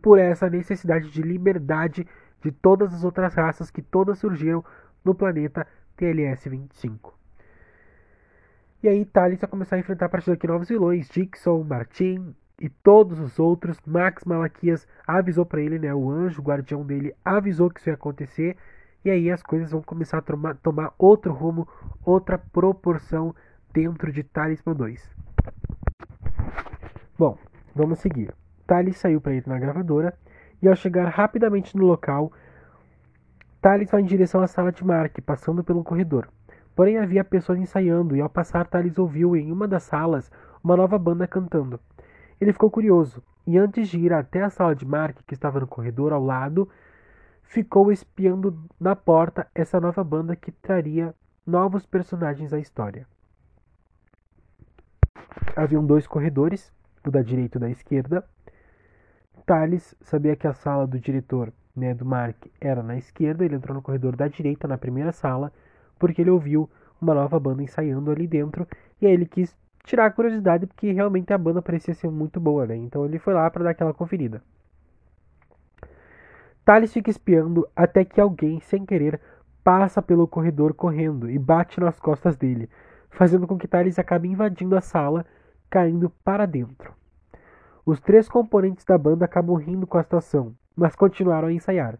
por essa necessidade de liberdade de todas as outras raças que todas surgiram no planeta TLS-25. E aí Thales vai começar a enfrentar a partir daqui novos vilões, Dixon, Martin e todos os outros. Max Malaquias avisou para ele, né, o anjo, o guardião dele, avisou que isso ia acontecer e aí as coisas vão começar a tomar, tomar outro rumo, outra proporção dentro de Talisman 2. Bom, vamos seguir. Thales saiu para ir na gravadora e ao chegar rapidamente no local, Thales vai em direção à sala de Mark, passando pelo corredor. Porém havia pessoas ensaiando e ao passar Thales ouviu em uma das salas uma nova banda cantando. Ele ficou curioso e antes de ir até a sala de Mark, que estava no corredor ao lado, ficou espiando na porta essa nova banda que traria novos personagens à história. Haviam dois corredores, o da direita e o da esquerda. Thales sabia que a sala do diretor, né, do Mark, era na esquerda. Ele entrou no corredor da direita, na primeira sala, porque ele ouviu uma nova banda ensaiando ali dentro. E aí ele quis tirar a curiosidade, porque realmente a banda parecia ser muito boa, né? Então ele foi lá para dar aquela conferida. Thales fica espiando até que alguém, sem querer, passa pelo corredor correndo e bate nas costas dele, fazendo com que Thales acabe invadindo a sala, caindo para dentro. Os três componentes da banda acabam rindo com a situação, mas continuaram a ensaiar,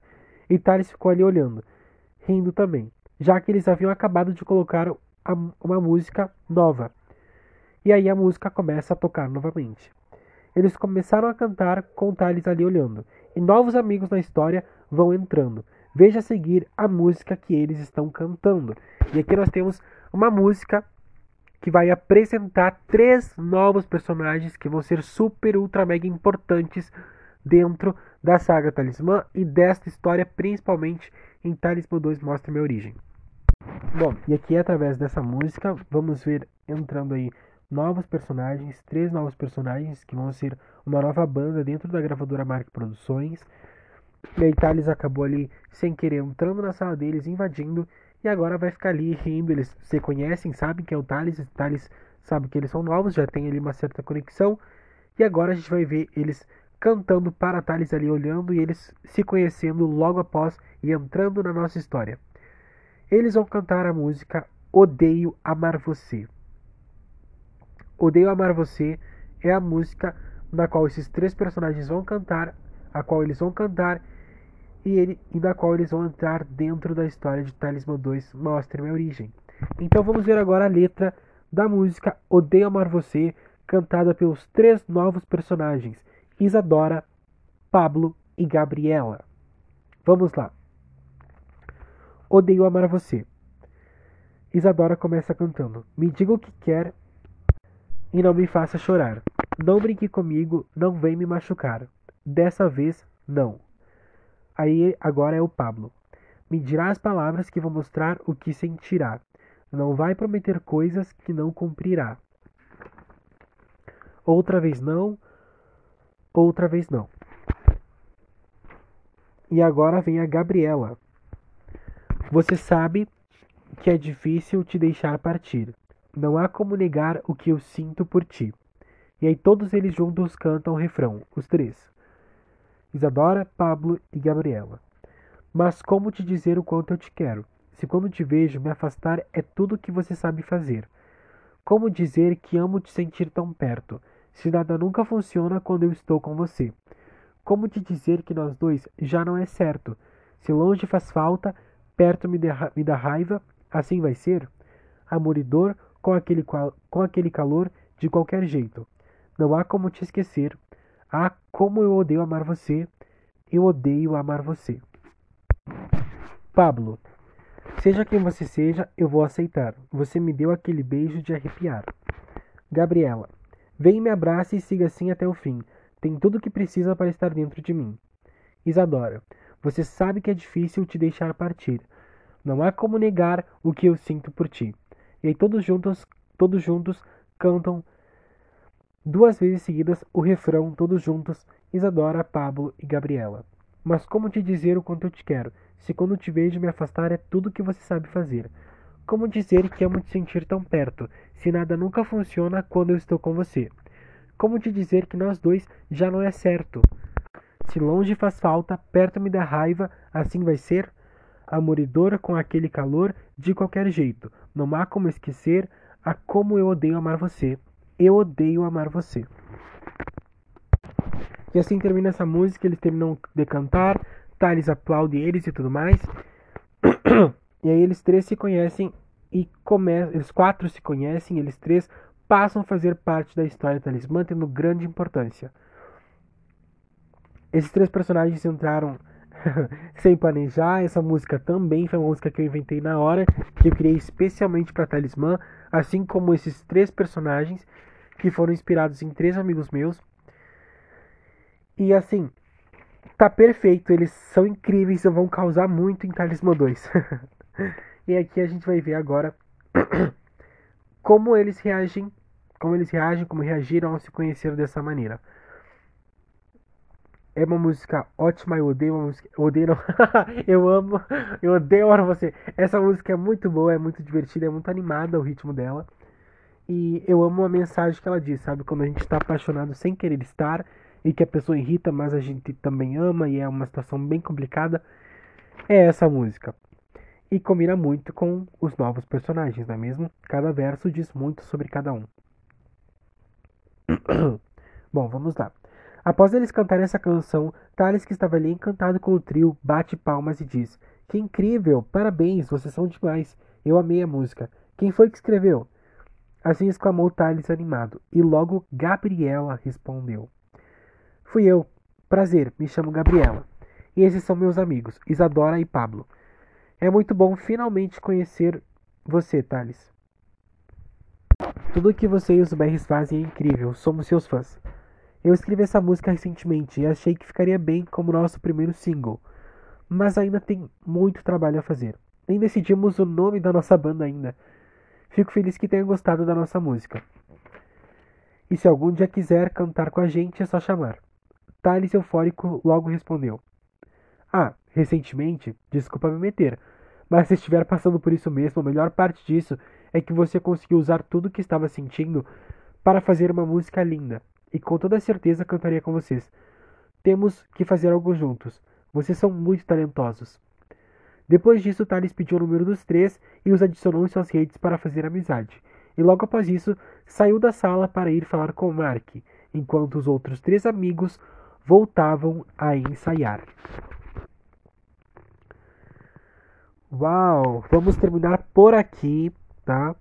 e Thales ficou ali olhando, rindo também, já que eles haviam acabado de colocar uma música nova. E aí a música começa a tocar novamente. Eles começaram a cantar com Thales ali olhando, e novos amigos na história vão entrando. Veja a seguir a música que eles estão cantando. E aqui nós temos uma música que vai apresentar três novos personagens que vão ser super, ultra, mega importantes dentro da saga Talismã e desta história, principalmente em Talismã 2 Mostra Minha Origem. Bom, e aqui através dessa música vamos ver entrando aí novos personagens, três novos personagens que vão ser uma nova banda dentro da gravadora Mark Produções. E aí Thales acabou ali sem querer entrando na sala deles, invadindo, e agora vai ficar ali rindo. Eles se conhecem, sabem que é o Thales, Thales sabe que eles são novos, já tem ali uma certa conexão. E agora a gente vai ver eles cantando para Thales ali olhando e eles se conhecendo logo após e entrando na nossa história. Eles vão cantar a música Odeio Amar Você. Odeio Amar Você é a música na qual esses três personagens vão cantar, a qual eles vão cantar e, ele, e da qual eles vão entrar dentro da história de Talismã 2 Mostre Minha Origem. Então vamos ver agora a letra da música Odeio Amar Você, cantada pelos três novos personagens, Isadora, Pablo e Gabriela. Vamos lá. Odeio amar você. Isadora começa cantando. Me diga o que quer e não me faça chorar. Não brinque comigo, não vem me machucar. Dessa vez, não. Aí agora é o Pablo. Me dirá as palavras que vão mostrar o que sentirá. Não vai prometer coisas que não cumprirá. Outra vez não, outra vez não. E agora vem a Gabriela. Você sabe que é difícil te deixar partir. Não há como negar o que eu sinto por ti. E aí todos eles juntos cantam o refrão, os três. Isadora, Pablo e Gabriela. Mas como te dizer o quanto eu te quero? Se quando te vejo me afastar é tudo o que você sabe fazer. Como dizer que amo te sentir tão perto, se nada nunca funciona quando eu estou com você? Como te dizer que nós dois já não é certo? Se longe faz falta, perto me, dá raiva, assim vai ser? Amor e dor com aquele, com aquele calor de qualquer jeito. Não há como te esquecer. Ah, como eu odeio amar você. Eu odeio amar você. Pablo. Seja quem você seja, eu vou aceitar. Você me deu aquele beijo de arrepiar. Gabriela. Vem me abrace e siga assim até o fim. Tem tudo o que precisa para estar dentro de mim. Isadora. Você sabe que é difícil te deixar partir. Não há como negar o que eu sinto por ti. E aí todos juntos, todos juntos cantam duas vezes seguidas o refrão, todos juntos, Isadora, Pablo e Gabriela. Mas como te dizer o quanto eu te quero, se quando te vejo me afastar é tudo que você sabe fazer? Como dizer que amo te sentir tão perto, se nada nunca funciona quando eu estou com você? Como te dizer que nós dois já não é certo? Se longe faz falta, perto me dá raiva, assim vai ser? Amoridora com aquele calor, de qualquer jeito. Não há como esquecer a como eu odeio amar você. Eu odeio amar você. E assim termina essa música, eles terminam de cantar, Thales aplaude eles e tudo mais. E aí eles três se conhecem e começam, eles quatro se conhecem, eles três passam a fazer parte da história do Talismã, tendo grande importância. Esses três personagens entraram sem planejar. Essa música também foi uma música que eu inventei na hora, que eu criei especialmente para Talismã, assim como esses três personagens que foram inspirados em três amigos meus. E assim, tá perfeito, eles são incríveis, vão causar muito em Talismã 2. e aqui a gente vai ver agora como eles reagem, como eles reagem, como reagiram ao se conhecer dessa maneira. É uma música ótima, eu odeio uma música. Eu odeio não. eu amo. Eu odeio a você. Essa música é muito boa, é muito divertida, é muito animada o ritmo dela. E eu amo a mensagem que ela diz, sabe? Quando a gente está apaixonado sem querer estar e que a pessoa irrita, mas a gente também ama e é uma situação bem complicada. É essa música. E combina muito com os novos personagens, não é mesmo? Cada verso diz muito sobre cada um. Bom, vamos lá. Após eles cantarem essa canção, Thales, que estava ali encantado com o trio, bate palmas e diz: Que incrível! Parabéns, vocês são demais! Eu amei a música. Quem foi que escreveu? Assim exclamou Thales animado, e logo Gabriela respondeu: Fui eu. Prazer, me chamo Gabriela. E esses são meus amigos, Isadora e Pablo. É muito bom finalmente conhecer você, Thales. Tudo o que você e os BRs fazem é incrível, somos seus fãs. Eu escrevi essa música recentemente e achei que ficaria bem como nosso primeiro single, mas ainda tem muito trabalho a fazer. Nem decidimos o nome da nossa banda ainda. Fico feliz que tenha gostado da nossa música. E se algum dia quiser cantar com a gente, é só chamar. Thales Eufórico logo respondeu: Ah, recentemente, desculpa me meter, mas se estiver passando por isso mesmo, a melhor parte disso é que você conseguiu usar tudo o que estava sentindo para fazer uma música linda e com toda certeza cantaria com vocês. Temos que fazer algo juntos. Vocês são muito talentosos. Depois disso, Thales pediu o número dos três e os adicionou em suas redes para fazer amizade. e logo após isso saiu da sala para ir falar com Mark, enquanto os outros três amigos voltavam a ensaiar. Uau! Vamos terminar por aqui, tá?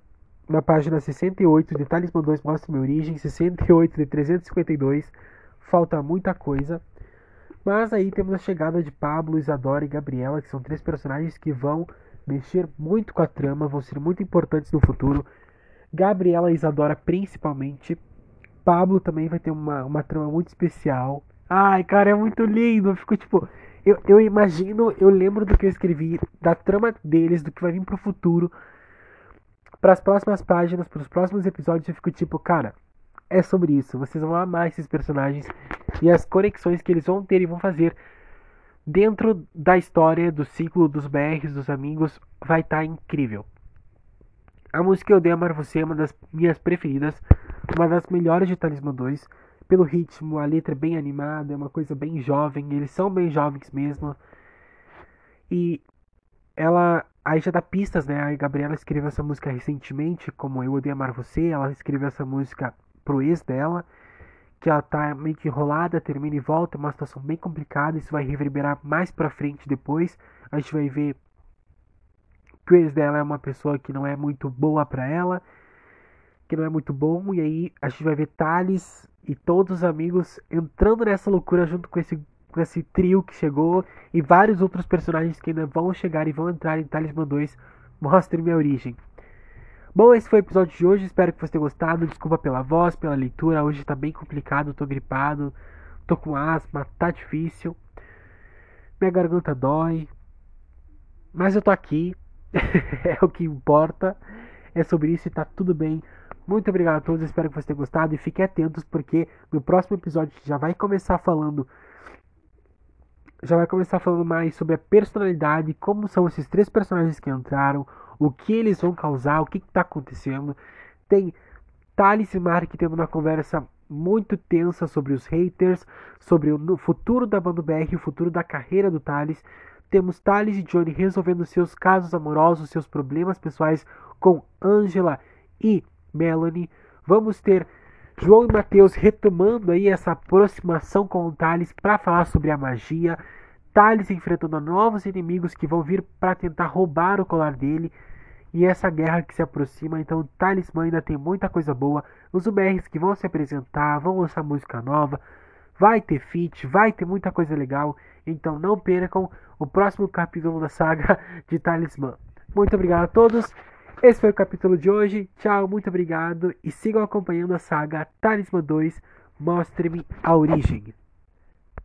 Na página 68 de Talismã 2 mostra minha origem, 68 de 352, falta muita coisa. Mas aí temos a chegada de Pablo, Isadora e Gabriela, que são três personagens que vão mexer muito com a trama, vão ser muito importantes no futuro. Gabriela e Isadora principalmente. Pablo também vai ter uma, uma trama muito especial. Ai, cara, é muito lindo. Eu fico tipo. Eu, eu imagino, eu lembro do que eu escrevi, da trama deles, do que vai vir pro futuro. Para as próximas páginas, para os próximos episódios, eu fico tipo, cara, é sobre isso. Vocês vão amar esses personagens e as conexões que eles vão ter e vão fazer dentro da história, do ciclo dos BRs, dos amigos, vai estar tá incrível. A música Eu Dei Amar Você é uma das minhas preferidas, uma das melhores de Talismã 2. Pelo ritmo, a letra é bem animada, é uma coisa bem jovem, eles são bem jovens mesmo. E ela aí já dá pistas, né? A Gabriela escreveu essa música recentemente, como Eu Odeio Amar Você, ela escreveu essa música pro ex dela que ela tá meio que enrolada, termina e volta, é uma situação bem complicada, isso vai reverberar mais pra frente depois. A gente vai ver que o ex dela é uma pessoa que não é muito boa para ela, que não é muito bom, e aí a gente vai ver Thales e todos os amigos entrando nessa loucura junto com esse, com esse trio que chegou, e vários outros personagens que ainda vão chegar e vão entrar em Talisman 2. Mostre minha origem. Bom, esse foi o episódio de hoje. Espero que você tenha gostado. Desculpa pela voz, pela leitura. Hoje tá bem complicado. Tô gripado. Tô com asma. Tá difícil. Minha garganta dói. Mas eu tô aqui. é o que importa. É sobre isso e tá tudo bem. Muito obrigado a todos. Espero que você tenha gostado. E fiquem atentos porque no próximo episódio já vai começar falando. Já vai começar falando mais sobre a personalidade, como são esses três personagens que entraram, o que eles vão causar, o que está acontecendo. Tem Thales e Mark tendo uma conversa muito tensa sobre os haters, sobre o futuro da banda BR, o futuro da carreira do Thales. Temos Thales e Johnny resolvendo seus casos amorosos, seus problemas pessoais com Angela e Melanie. Vamos ter João e Mateus retomando aí essa aproximação com o Thales para falar sobre a magia. Thales enfrentando novos inimigos que vão vir para tentar roubar o colar dele. E essa guerra que se aproxima, então Talismã ainda tem muita coisa boa. Os UBRs que vão se apresentar, vão lançar música nova, vai ter feat, vai ter muita coisa legal. Então não percam o próximo capítulo da saga de Talismã. Muito obrigado a todos. Esse foi o capítulo de hoje. Tchau, muito obrigado e sigam acompanhando a saga Talismã 2. Mostre-me a origem.